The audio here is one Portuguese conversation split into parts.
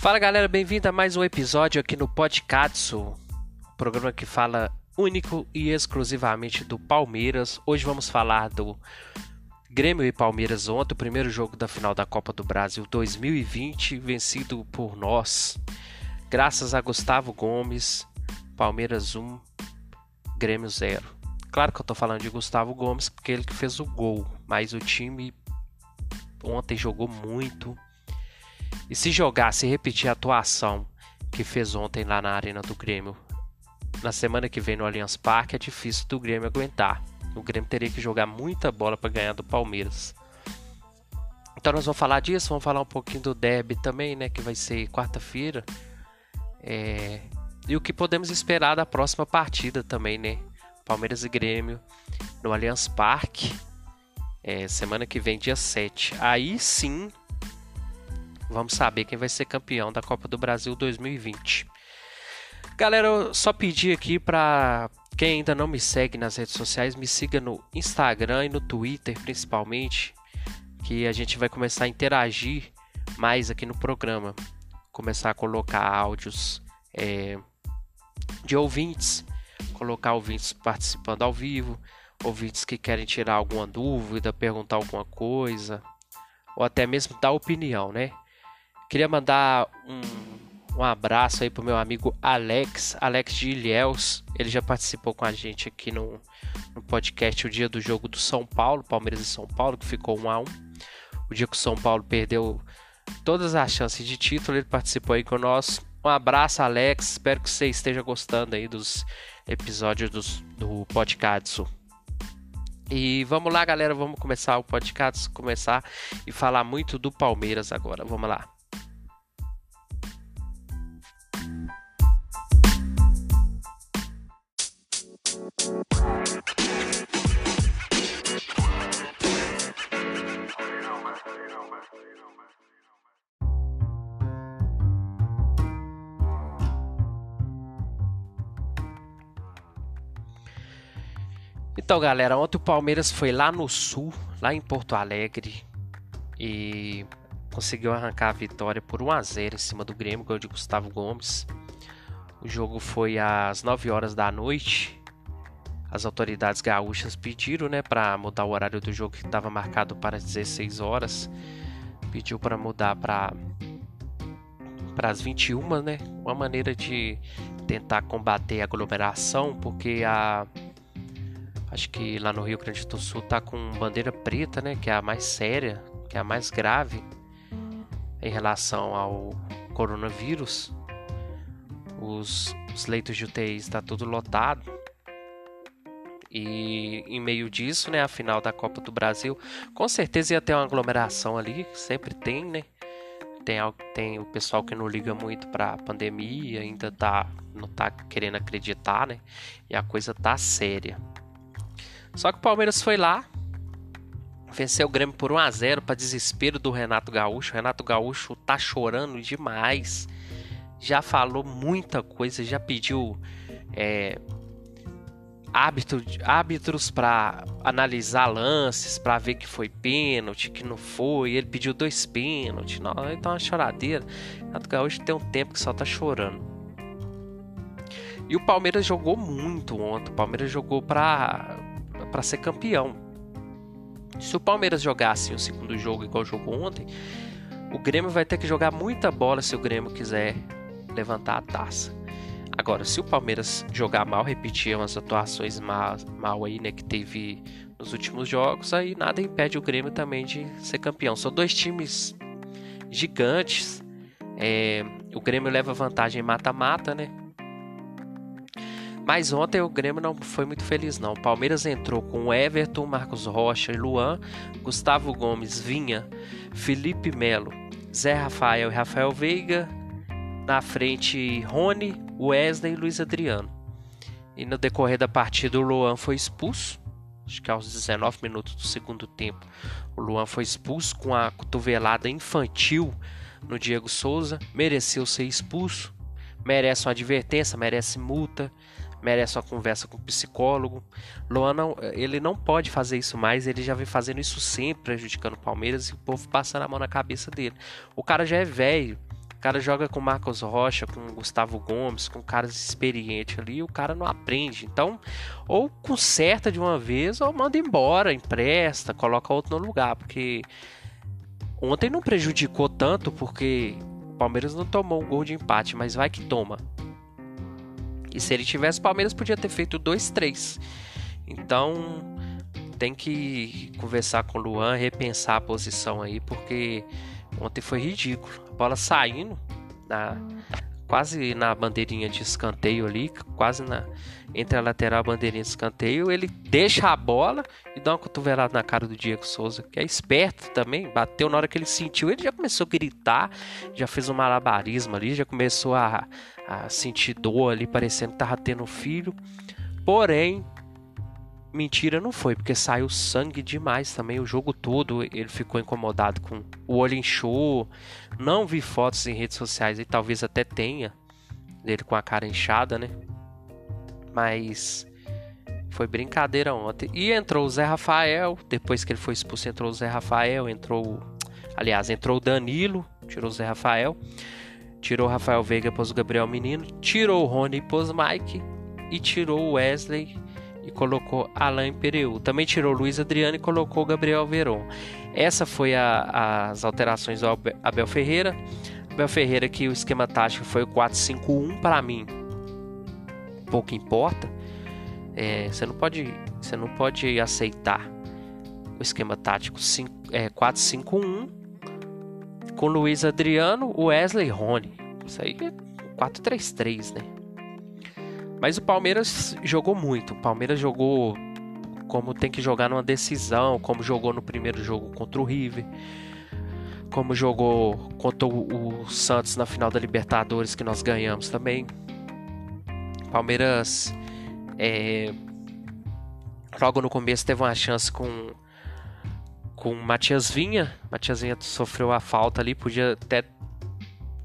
Fala galera, bem-vindo a mais um episódio aqui no Podcatsu, programa que fala único e exclusivamente do Palmeiras. Hoje vamos falar do Grêmio e Palmeiras ontem, o primeiro jogo da final da Copa do Brasil 2020, vencido por nós, graças a Gustavo Gomes, Palmeiras 1, Grêmio 0. Claro que eu tô falando de Gustavo Gomes porque ele que fez o gol, mas o time ontem jogou muito e se jogar, se repetir a atuação que fez ontem lá na Arena do Grêmio, na semana que vem no Allianz Parque, é difícil do Grêmio aguentar. O Grêmio teria que jogar muita bola para ganhar do Palmeiras. Então nós vamos falar disso, vamos falar um pouquinho do derby também, né, que vai ser quarta-feira. É... E o que podemos esperar da próxima partida também, né? Palmeiras e Grêmio no Allianz Parque. É, semana que vem, dia 7. Aí sim Vamos saber quem vai ser campeão da Copa do Brasil 2020. Galera, eu só pedi aqui para quem ainda não me segue nas redes sociais, me siga no Instagram e no Twitter principalmente, que a gente vai começar a interagir mais aqui no programa. Começar a colocar áudios é, de ouvintes, colocar ouvintes participando ao vivo, ouvintes que querem tirar alguma dúvida, perguntar alguma coisa, ou até mesmo dar opinião, né? Queria mandar um, um abraço aí pro meu amigo Alex, Alex de Ilhéus. Ele já participou com a gente aqui no, no podcast o dia do jogo do São Paulo, Palmeiras e São Paulo, que ficou 1 a 1 O dia que o São Paulo perdeu todas as chances de título, ele participou aí conosco. Um abraço, Alex. Espero que você esteja gostando aí dos episódios dos, do podcast. E vamos lá, galera. Vamos começar o podcast, começar e falar muito do Palmeiras agora. Vamos lá. Então, galera, ontem o Palmeiras foi lá no sul, lá em Porto Alegre, e conseguiu arrancar a vitória por 1 a 0 em cima do Grêmio, gol de Gustavo Gomes. O jogo foi às 9 horas da noite. As autoridades gaúchas pediram, né, para mudar o horário do jogo que estava marcado para 16 horas. Pediu para mudar para para as 21, né? Uma maneira de tentar combater a aglomeração, porque a Acho que lá no Rio Grande do Sul tá com bandeira preta, né? Que é a mais séria, que é a mais grave em relação ao coronavírus. Os, os leitos de UTI está tudo lotado. E em meio disso, né, a final da Copa do Brasil, com certeza ia ter uma aglomeração ali, sempre tem, né? Tem, tem o pessoal que não liga muito para a pandemia, ainda tá, não tá querendo acreditar, né? E a coisa tá séria. Só que o Palmeiras foi lá, venceu o Grêmio por 1 a 0 para desespero do Renato Gaúcho. O Renato Gaúcho tá chorando demais. Já falou muita coisa, já pediu é, árbitros para analisar lances, para ver que foi pênalti, que não foi. Ele pediu dois pênaltis. Não, então uma choradeira. O Renato Gaúcho tem um tempo que só tá chorando. E o Palmeiras jogou muito ontem. O Palmeiras jogou para para ser campeão. Se o Palmeiras jogasse o segundo jogo igual jogou ontem, o Grêmio vai ter que jogar muita bola se o Grêmio quiser levantar a taça. Agora, se o Palmeiras jogar mal, repetir umas atuações mal, mal aí, né, que teve nos últimos jogos, aí nada impede o Grêmio também de ser campeão. São dois times gigantes. É, o Grêmio leva vantagem mata-mata, né? Mas ontem o Grêmio não foi muito feliz, não. O Palmeiras entrou com Everton, Marcos Rocha e Luan, Gustavo Gomes, Vinha, Felipe Melo, Zé Rafael e Rafael Veiga. Na frente, Rony, Wesley e Luiz Adriano. E no decorrer da partida, o Luan foi expulso. Acho que aos 19 minutos do segundo tempo, o Luan foi expulso com a cotovelada infantil no Diego Souza. Mereceu ser expulso. Merece uma advertência, merece multa merece uma conversa com o psicólogo. Luan não, ele não pode fazer isso mais, ele já vem fazendo isso sempre, prejudicando o Palmeiras e o povo passando a mão na cabeça dele. O cara já é velho, O cara joga com Marcos Rocha, com Gustavo Gomes, com caras experientes ali, e o cara não aprende. Então, ou conserta de uma vez, ou manda embora, empresta, coloca outro no lugar, porque ontem não prejudicou tanto, porque o Palmeiras não tomou um gol de empate, mas vai que toma. E se ele tivesse, o Palmeiras podia ter feito 2-3. Então, tem que conversar com o Luan, repensar a posição aí, porque ontem foi ridículo. A bola saindo na, quase na bandeirinha de escanteio ali, quase na entre a lateral e a bandeirinha de escanteio, ele deixa a bola e dá uma cotovelada na cara do Diego Souza, que é esperto também, bateu na hora que ele sentiu, ele já começou a gritar, já fez um malabarismo ali, já começou a, a sentir dor ali, parecendo que tava tendo filho. Porém, Mentira não foi, porque saiu sangue demais também. O jogo todo ele ficou incomodado com o olho inchou. Não vi fotos em redes sociais e talvez até tenha dele com a cara inchada, né? Mas foi brincadeira ontem. E entrou o Zé Rafael. Depois que ele foi expulso, entrou o Zé Rafael. Entrou. Aliás, entrou o Danilo. Tirou o Zé Rafael. Tirou o Rafael Veiga, pôs o Gabriel Menino. Tirou o Rony pôs o Mike. E tirou o Wesley e colocou Alain Pereu. Também tirou Luiz Adriano e colocou Gabriel Veron. Essa foi a, as alterações do Abel Ferreira. Abel Ferreira que o esquema tático foi o 4-5-1 para mim. Pouco importa. É, você não pode, você não pode aceitar o esquema tático 4-5-1 é, com Luiz Adriano, Wesley Rony. Isso aí é 4-3-3, né? Mas o Palmeiras jogou muito. O Palmeiras jogou como tem que jogar numa decisão, como jogou no primeiro jogo contra o River, como jogou contra o, Santos na final da Libertadores que nós ganhamos também. Palmeiras é, logo no começo teve uma chance com com Matias Vinha. Matias Vinha sofreu a falta ali, podia até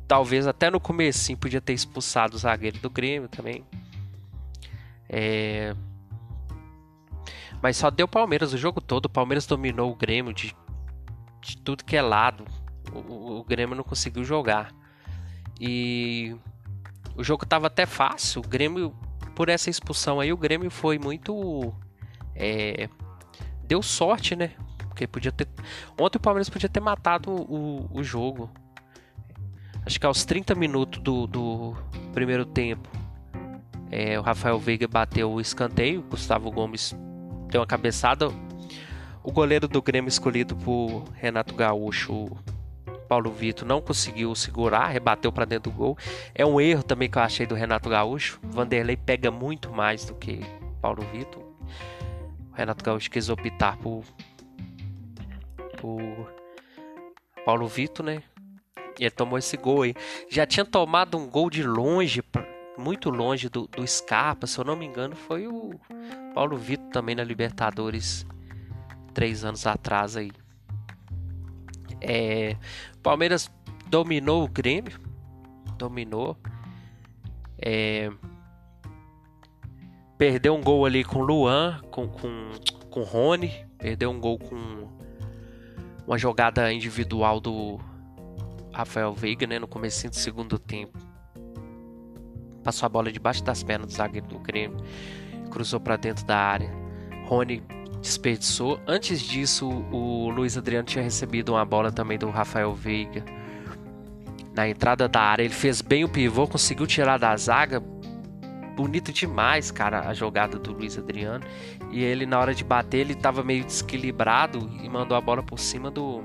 talvez até no começo podia ter expulsado o zagueiro do Grêmio também. É... Mas só deu Palmeiras o jogo todo. O Palmeiras dominou o Grêmio de, de tudo que é lado. O, o, Grêmio não conseguiu jogar. E o jogo tava até fácil. O Grêmio, por essa expulsão aí, o Grêmio foi muito. É... Deu sorte, né? Porque podia ter. Ontem o Palmeiras podia ter matado o, o jogo. Acho que aos 30 minutos do, do primeiro tempo é, o Rafael Veiga bateu o escanteio, Gustavo Gomes deu uma cabeçada. O goleiro do Grêmio escolhido por Renato Gaúcho, Paulo Vitor, não conseguiu segurar, rebateu para dentro do gol. É um erro também que eu achei do Renato Gaúcho. Vanderlei pega muito mais do que Paulo Vitor. O Renato Gaúcho quis optar por, por Paulo Vitor, né? E ele tomou esse gol aí. Já tinha tomado um gol de longe muito longe do, do Scarpa, se eu não me engano, foi o Paulo Vitor também na Libertadores três anos atrás aí. É, Palmeiras dominou o Grêmio, dominou. É, perdeu um gol ali com Luan, com, com, com Rony, perdeu um gol com uma jogada individual do Rafael Veiga, né, no começo do segundo tempo passou a bola debaixo das pernas do zagueiro do Grêmio, cruzou para dentro da área. Rony desperdiçou. Antes disso, o Luiz Adriano tinha recebido uma bola também do Rafael Veiga na entrada da área. Ele fez bem o pivô, conseguiu tirar da zaga. Bonito demais, cara, a jogada do Luiz Adriano. E ele, na hora de bater, ele estava meio desequilibrado e mandou a bola por cima do,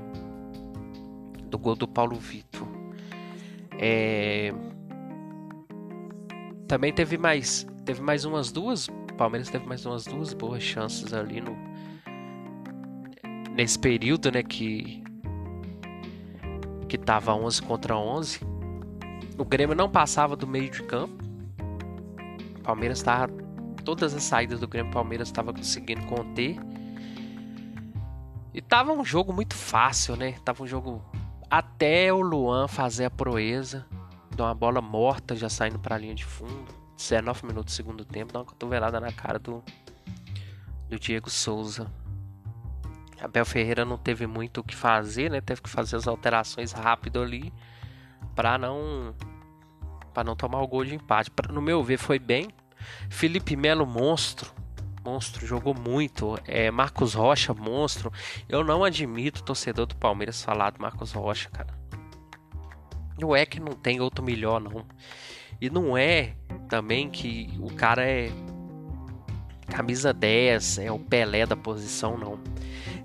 do gol do Paulo Vitor. É, também teve mais, teve mais umas duas, Palmeiras teve mais umas duas boas chances ali no nesse período, né, que que tava 11 contra 11. O Grêmio não passava do meio de campo. Palmeiras estava todas as saídas do Grêmio, o Palmeiras estava conseguindo conter. E tava um jogo muito fácil, né? Tava um jogo até o Luan fazer a proeza dá uma bola morta já saindo para a linha de fundo. 19 minutos do segundo tempo, dá uma cotovelada na cara do, do Diego Souza. Abel Ferreira não teve muito o que fazer, né? Teve que fazer as alterações rápido ali. para não para não tomar o gol de empate. Pra, no meu ver foi bem. Felipe Melo monstro, monstro, jogou muito. É, Marcos Rocha monstro. Eu não admito torcedor do Palmeiras falar do Marcos Rocha, cara. Não é que não tem outro melhor não. E não é também que o cara é camisa 10, é o Pelé da posição, não.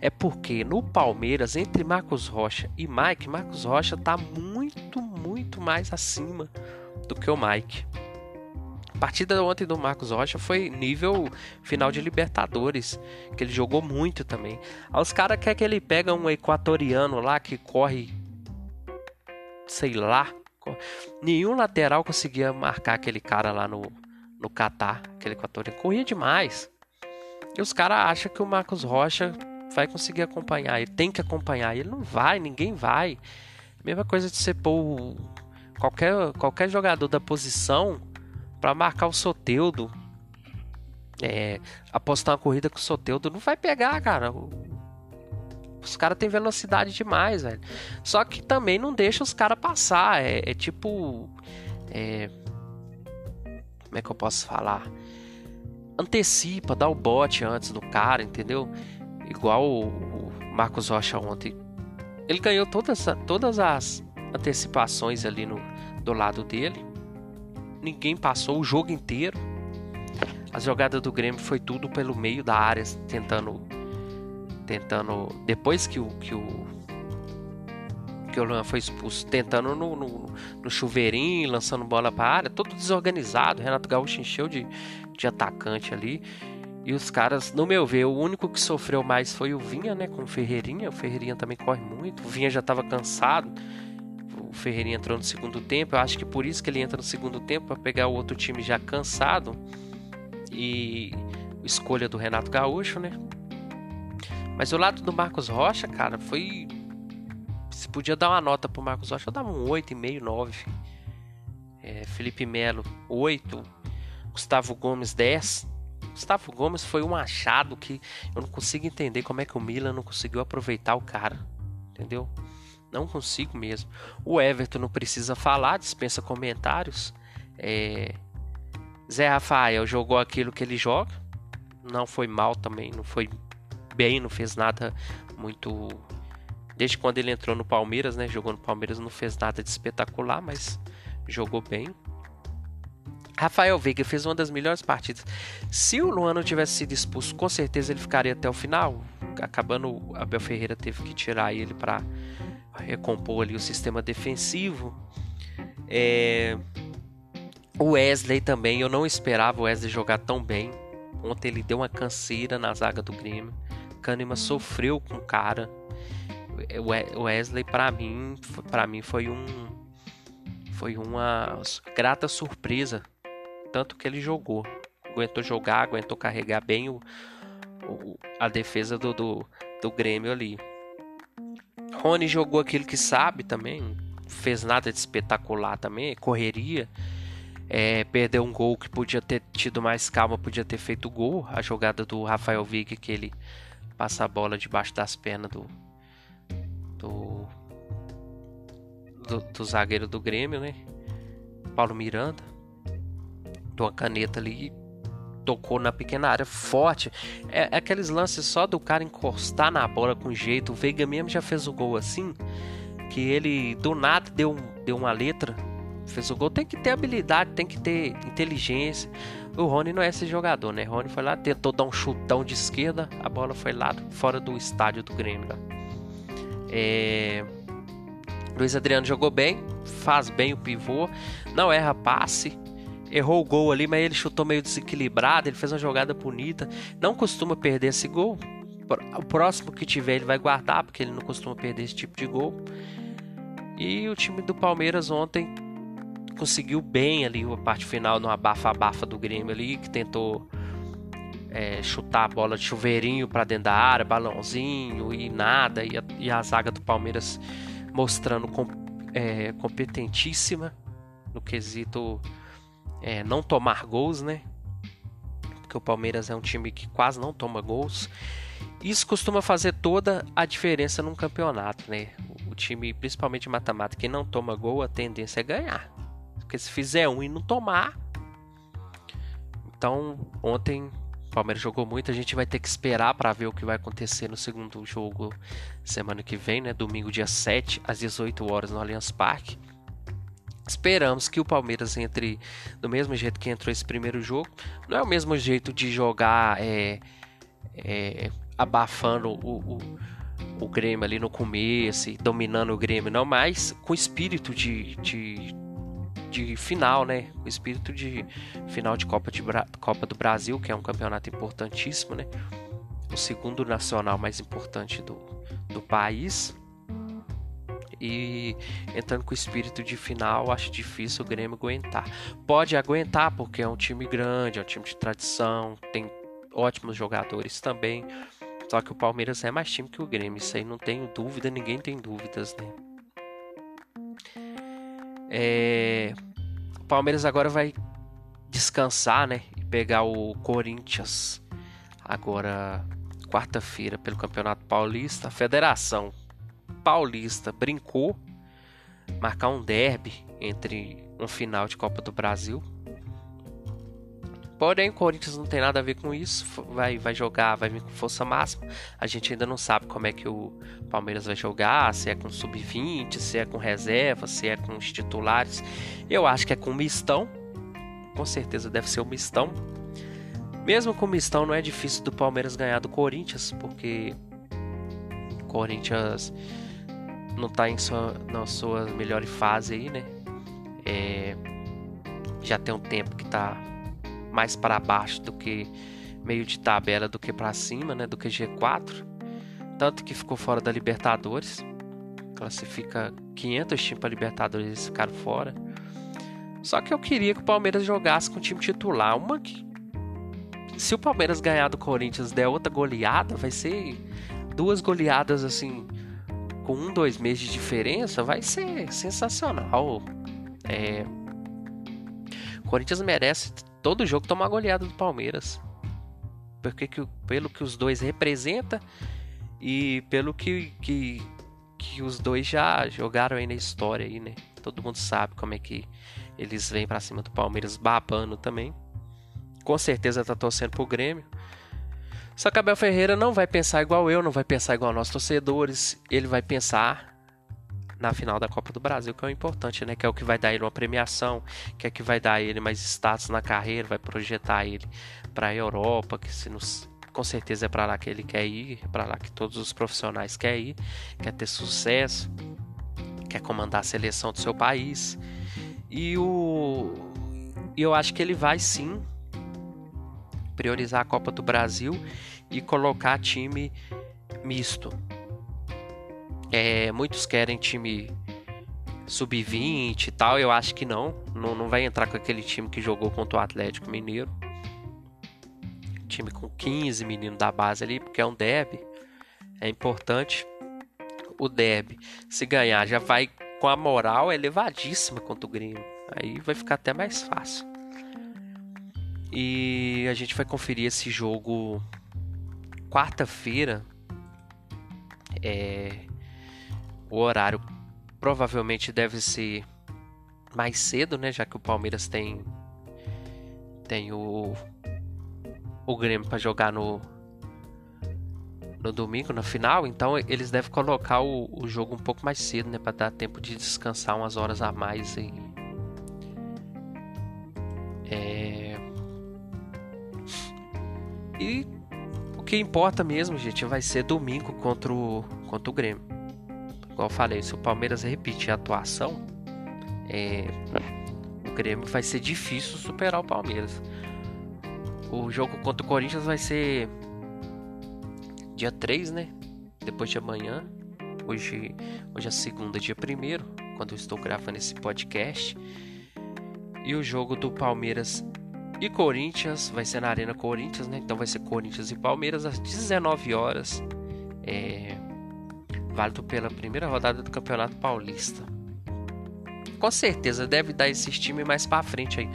É porque no Palmeiras, entre Marcos Rocha e Mike, Marcos Rocha tá muito, muito mais acima do que o Mike. A partida ontem do Marcos Rocha foi nível final de Libertadores, que ele jogou muito também. Os caras querem que ele pega um equatoriano lá que corre, sei lá. Nenhum lateral conseguia marcar aquele cara lá no, no Catar, aquele equatoriano. Corria demais. E os caras acham que o Marcos Rocha vai conseguir acompanhar. Ele tem que acompanhar. Ele não vai, ninguém vai. Mesma coisa de você pôr qualquer, qualquer jogador da posição para marcar o Soteudo. É, apostar uma corrida com o Soteudo não vai pegar, cara. Os caras têm velocidade demais, velho. Só que também não deixa os caras passar. É, é tipo. É, como é que eu posso falar? Antecipa, dá o bote antes do cara, entendeu? Igual o Marcos Rocha ontem. Ele ganhou todas, todas as antecipações ali no, do lado dele. Ninguém passou o jogo inteiro. A jogada do Grêmio foi tudo pelo meio da área, tentando. Tentando. Depois que o. Que o que o Luan foi expulso, tentando no, no, no chuveirinho, lançando bola para área, todo desorganizado. Renato Gaúcho encheu de, de atacante ali. E os caras, no meu ver, o único que sofreu mais foi o Vinha, né? Com o Ferreirinha. O Ferreirinha também corre muito. O Vinha já estava cansado. O Ferreirinha entrou no segundo tempo. Eu acho que por isso que ele entra no segundo tempo para pegar o outro time já cansado. E escolha do Renato Gaúcho, né? Mas o lado do Marcos Rocha, cara, foi. Se podia dar uma nota pro Marcos Rocha, eu dava um 8,5, 9. É, Felipe Melo, 8. Gustavo Gomes, 10. Gustavo Gomes foi um achado que eu não consigo entender como é que o Milan não conseguiu aproveitar o cara. Entendeu? Não consigo mesmo. O Everton não precisa falar, dispensa comentários. É... Zé Rafael jogou aquilo que ele joga. Não foi mal também, não foi bem, não fez nada muito. Desde quando ele entrou no Palmeiras, né? Jogou no Palmeiras, não fez nada de espetacular, mas jogou bem. Rafael Veiga fez uma das melhores partidas. Se o Luan não tivesse sido expulso, com certeza ele ficaria até o final. Acabando, Abel Ferreira teve que tirar ele para recompor ali o sistema defensivo. É... O Wesley também, eu não esperava o Wesley jogar tão bem. Ontem ele deu uma canseira na zaga do Grêmio. Kahneman sofreu com o cara. O Wesley para mim, para mim foi um foi uma grata surpresa tanto que ele jogou. Aguentou jogar, aguentou carregar bem o, o a defesa do, do, do Grêmio ali. Rony jogou aquilo que sabe também, fez nada de espetacular também, correria. É, perdeu um gol que podia ter tido mais calma, podia ter feito gol. A jogada do Rafael Vig que ele passa a bola debaixo das pernas do, do, do, do zagueiro do Grêmio, né? Paulo Miranda de uma caneta ali tocou na pequena área forte. É, é, aqueles lances só do cara encostar na bola com jeito. O Veiga mesmo já fez o gol assim, que ele do nada deu, deu uma letra, fez o gol. Tem que ter habilidade, tem que ter inteligência. O Rony não é esse jogador, né? O Rony foi lá, tentou dar um chutão de esquerda, a bola foi lá fora do estádio do Grêmio. É... Luiz Adriano jogou bem, faz bem o pivô, não erra passe, errou o gol ali, mas ele chutou meio desequilibrado, ele fez uma jogada bonita. Não costuma perder esse gol. O próximo que tiver ele vai guardar, porque ele não costuma perder esse tipo de gol. E o time do Palmeiras ontem conseguiu bem ali a parte final no abafa-abafa do Grêmio ali, que tentou é, chutar a bola de chuveirinho para dentro da área, balãozinho e nada. E a, e a zaga do Palmeiras mostrando com, é, competentíssima no quesito é, não tomar gols, né? Porque o Palmeiras é um time que quase não toma gols. Isso costuma fazer toda a diferença num campeonato, né? O time, principalmente matemática, que não toma gol, a tendência é ganhar. Porque se fizer um e não tomar. Então, ontem o Palmeiras jogou muito. A gente vai ter que esperar para ver o que vai acontecer no segundo jogo semana que vem, né? Domingo, dia 7, às 18 horas no Allianz Parque. Esperamos que o Palmeiras entre do mesmo jeito que entrou esse primeiro jogo. Não é o mesmo jeito de jogar é, é, abafando o, o, o, Grêmio ali no começo, dominando o Grêmio, não, mas com espírito de, de, de final, né? Com espírito de final de Copa, de Copa do Brasil, que é um campeonato importantíssimo, né? O segundo nacional mais importante do, do país. E entrando com o espírito de final, acho difícil o Grêmio aguentar. Pode aguentar, porque é um time grande, é um time de tradição, tem ótimos jogadores também. Só que o Palmeiras é mais time que o Grêmio, isso aí não tenho dúvida, ninguém tem dúvidas, né? É... O Palmeiras agora vai descansar, né? E pegar o Corinthians agora quarta-feira pelo Campeonato Paulista. A Federação Paulista brincou marcar um derby entre um final de Copa do Brasil. Porém, o Corinthians não tem nada a ver com isso. Vai, vai jogar, vai vir com força máxima. A gente ainda não sabe como é que o Palmeiras vai jogar, se é com sub-20, se é com reserva, se é com os titulares. Eu acho que é com mistão. Com certeza deve ser o mistão. Mesmo com mistão, não é difícil do Palmeiras ganhar do Corinthians, porque o Corinthians não está em sua, na sua melhor fase aí, né? É, já tem um tempo que está mais para baixo do que meio de tabela do que para cima, né? Do que G4. Tanto que ficou fora da Libertadores. Classifica 500 times para Libertadores eles ficaram fora. Só que eu queria que o Palmeiras jogasse com o time titular. Uma que. Se o Palmeiras ganhar do Corinthians der outra goleada, vai ser duas goleadas assim com um, dois meses de diferença, vai ser sensacional. É... O Corinthians merece todo jogo tomar goleada do Palmeiras. Porque que, pelo que os dois representam e pelo que, que, que os dois já jogaram aí na história aí, né? Todo mundo sabe como é que eles vêm para cima do Palmeiras babando também. Com certeza tá torcendo pro Grêmio. Só que Abel Ferreira não vai pensar igual eu, não vai pensar igual nós torcedores. Ele vai pensar na final da Copa do Brasil, que é o importante, né? Que é o que vai dar ele uma premiação, que é o que vai dar ele mais status na carreira, vai projetar ele para a Europa, que se nos, com certeza é para lá que ele quer ir, é para lá que todos os profissionais querem ir, quer ter sucesso, quer comandar a seleção do seu país. E o eu acho que ele vai sim priorizar a Copa do Brasil e colocar time misto. É, muitos querem time sub-20 e tal, eu acho que não. não. Não vai entrar com aquele time que jogou contra o Atlético Mineiro. Time com 15 meninos da base ali, porque é um derby. É importante. O derby, se ganhar, já vai com a moral elevadíssima contra o Grêmio. Aí vai ficar até mais fácil. E a gente vai conferir esse jogo quarta-feira. É, o horário provavelmente deve ser mais cedo, né? Já que o Palmeiras tem tem o o Grêmio para jogar no no domingo, na final, então eles devem colocar o, o jogo um pouco mais cedo, né, para dar tempo de descansar umas horas a mais aí. É... E o que importa mesmo, gente, vai ser domingo contra o, contra o Grêmio. Igual eu falei, se o Palmeiras repetir a atuação, é, o Grêmio vai ser difícil superar o Palmeiras. O jogo contra o Corinthians vai ser dia 3, né? Depois de amanhã. Hoje, hoje é segunda, dia 1 quando eu estou gravando esse podcast. E o jogo do Palmeiras e Corinthians vai ser na Arena Corinthians, né? Então vai ser Corinthians e Palmeiras às 19 horas. É... Válido pela primeira rodada do Campeonato Paulista. Com certeza deve dar esses times mais para frente aí.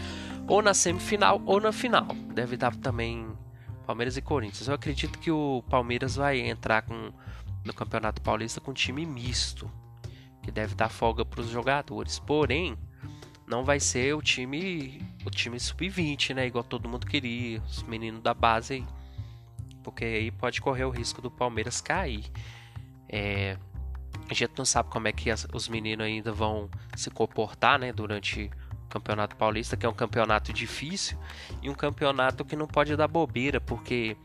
Ou na semifinal ou na final. Deve dar também Palmeiras e Corinthians. Eu acredito que o Palmeiras vai entrar com, no Campeonato Paulista com time misto. que deve dar folga para os jogadores. Porém, não vai ser o time o time sub-20, né? Igual todo mundo queria, os meninos da base, porque aí pode correr o risco do Palmeiras cair. É, a gente não sabe como é que as, os meninos ainda vão se comportar, né? Durante o Campeonato Paulista, que é um campeonato difícil e um campeonato que não pode dar bobeira, porque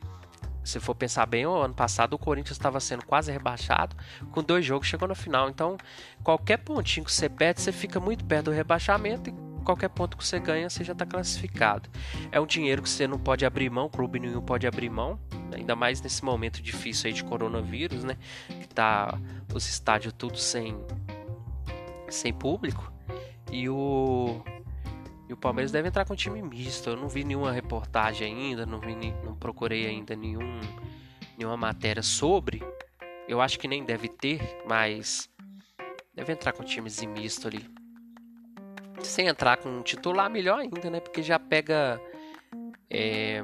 se for pensar bem, o ano passado o Corinthians estava sendo quase rebaixado, com dois jogos chegou na final. Então, qualquer pontinho que você perde, você fica muito perto do rebaixamento qualquer ponto que você ganha, você já está classificado. É um dinheiro que você não pode abrir mão, clube nenhum pode abrir mão, ainda mais nesse momento difícil aí de coronavírus, né? Que tá os estádios tudo sem sem público. E o e o Palmeiras deve entrar com time misto. Eu não vi nenhuma reportagem ainda, não, vi, não procurei ainda nenhum, nenhuma matéria sobre. Eu acho que nem deve ter, mas deve entrar com times misto ali. Sem entrar com um titular, melhor ainda, né? Porque já pega. É,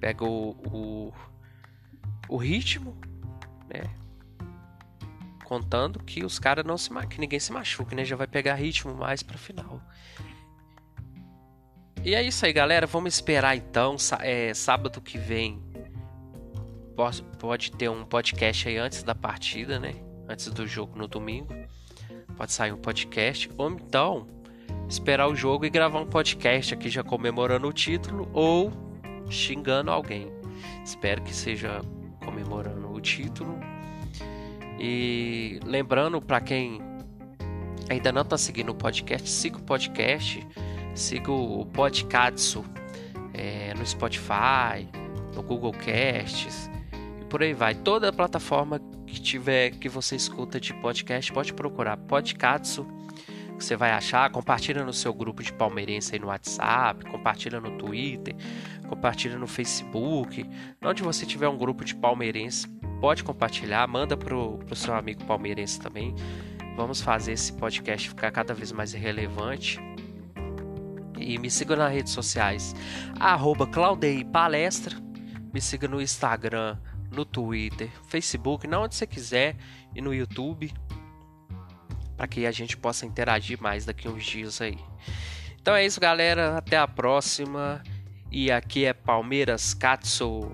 pega o, o, o ritmo, né? contando que os caras não se que ninguém se machuque, né? Já vai pegar ritmo mais para final. E é isso aí, galera. Vamos esperar então. É, sábado que vem pode, pode ter um podcast aí antes da partida, né? Antes do jogo no domingo. Pode sair um podcast. Ou então esperar o jogo e gravar um podcast aqui já comemorando o título ou xingando alguém. Espero que seja comemorando o título e lembrando para quem ainda não está seguindo o podcast, siga o podcast, siga o podcast é, no Spotify, no Google Casts e por aí vai. Toda plataforma que tiver que você escuta de podcast, pode procurar podcast que você vai achar, compartilha no seu grupo de palmeirense aí no WhatsApp, compartilha no Twitter, compartilha no Facebook, onde você tiver um grupo de palmeirense pode compartilhar, manda pro, pro seu amigo palmeirense também. Vamos fazer esse podcast ficar cada vez mais relevante. E me siga nas redes sociais, arroba Palestra. Me siga no Instagram, no Twitter, Facebook, na onde você quiser e no YouTube. Para que a gente possa interagir mais daqui uns dias aí. Então é isso, galera. Até a próxima. E aqui é Palmeiras Katsu.